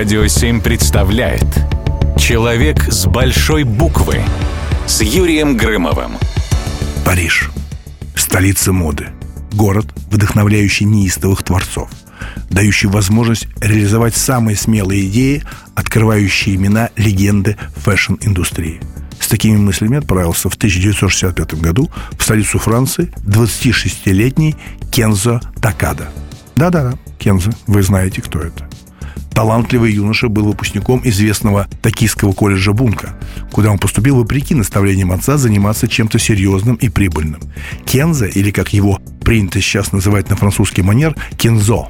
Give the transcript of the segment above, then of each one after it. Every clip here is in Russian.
Радио 7 представляет Человек с большой буквы С Юрием Грымовым Париж. Столица моды. Город, вдохновляющий неистовых творцов дающий возможность реализовать самые смелые идеи, открывающие имена легенды фэшн-индустрии. С такими мыслями отправился в 1965 году в столицу Франции 26-летний Кензо Такада. Да-да, Кензо, вы знаете, кто это. Талантливый юноша был выпускником известного токийского колледжа Бунка, куда он поступил вопреки наставлениям отца заниматься чем-то серьезным и прибыльным. Кензо, или как его принято сейчас называть на французский манер, Кензо,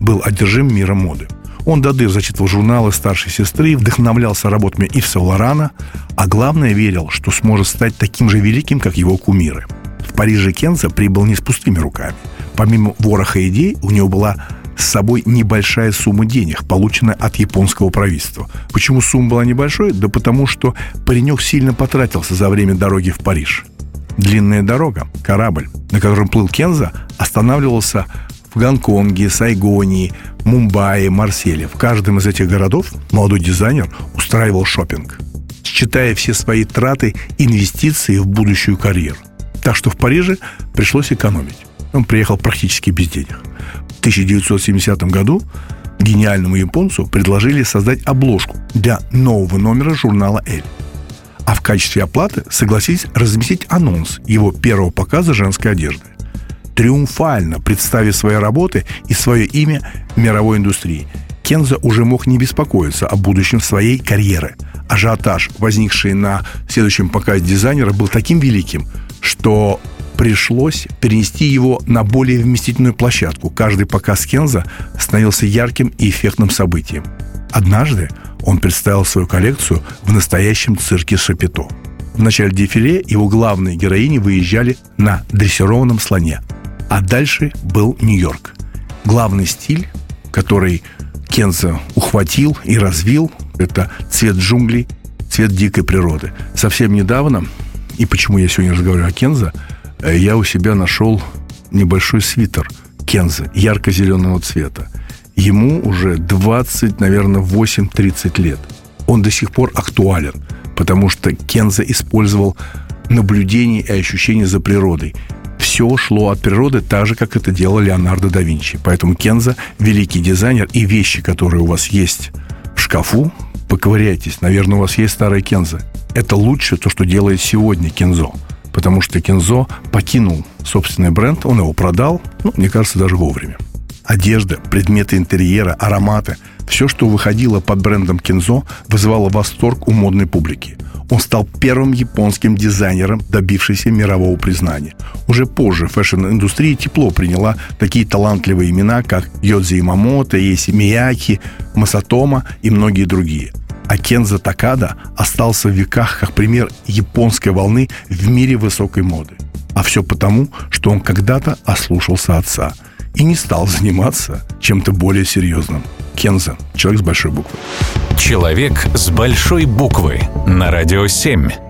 был одержим миром моды. Он до дыр зачитывал журналы старшей сестры, вдохновлялся работами Ивса Лорана, а главное верил, что сможет стать таким же великим, как его кумиры. В Париже Кенза прибыл не с пустыми руками. Помимо вороха идей, у него была с собой небольшая сумма денег, полученная от японского правительства. Почему сумма была небольшой? Да потому что паренек сильно потратился за время дороги в Париж. Длинная дорога, корабль, на котором плыл Кенза, останавливался в Гонконге, Сайгоне, Мумбаи, Марселе. В каждом из этих городов молодой дизайнер устраивал шопинг, считая все свои траты инвестиции в будущую карьеру. Так что в Париже пришлось экономить. Он приехал практически без денег. В 1970 году гениальному японцу предложили создать обложку для нового номера журнала «Эль». А в качестве оплаты согласились разместить анонс его первого показа женской одежды триумфально представив свои работы и свое имя мировой индустрии. Кенза уже мог не беспокоиться о будущем своей карьеры. Ажиотаж, возникший на следующем показе дизайнера, был таким великим, что пришлось перенести его на более вместительную площадку. Каждый показ Кенза становился ярким и эффектным событием. Однажды он представил свою коллекцию в настоящем цирке Шапито. В начале дефиле его главные героини выезжали на дрессированном слоне – а дальше был Нью-Йорк. Главный стиль, который Кенза ухватил и развил, это цвет джунглей, цвет дикой природы. Совсем недавно, и почему я сегодня разговариваю о Кенза, э, я у себя нашел небольшой свитер Кенза ярко-зеленого цвета. Ему уже 20, наверное, 8-30 лет. Он до сих пор актуален, потому что Кенза использовал наблюдение и ощущение за природой все шло от природы так же, как это делал Леонардо да Винчи. Поэтому Кенза – великий дизайнер, и вещи, которые у вас есть шкафу, поковыряйтесь. Наверное, у вас есть старая Кенза. Это лучше то, что делает сегодня Кензо. Потому что Кензо покинул собственный бренд, он его продал, ну, мне кажется, даже вовремя. Одежда, предметы интерьера, ароматы – все, что выходило под брендом Кензо, вызывало восторг у модной публики – он стал первым японским дизайнером, добившимся мирового признания. Уже позже фэшн-индустрия тепло приняла такие талантливые имена, как Йодзи Ямамото, Иссей Мияке, Масатомо и многие другие. А Кензо Такада остался в веках как пример японской волны в мире высокой моды. А все потому, что он когда-то ослушался отца и не стал заниматься чем-то более серьезным. Кензо, человек с большой буквы. Человек с большой буквы на радио 7.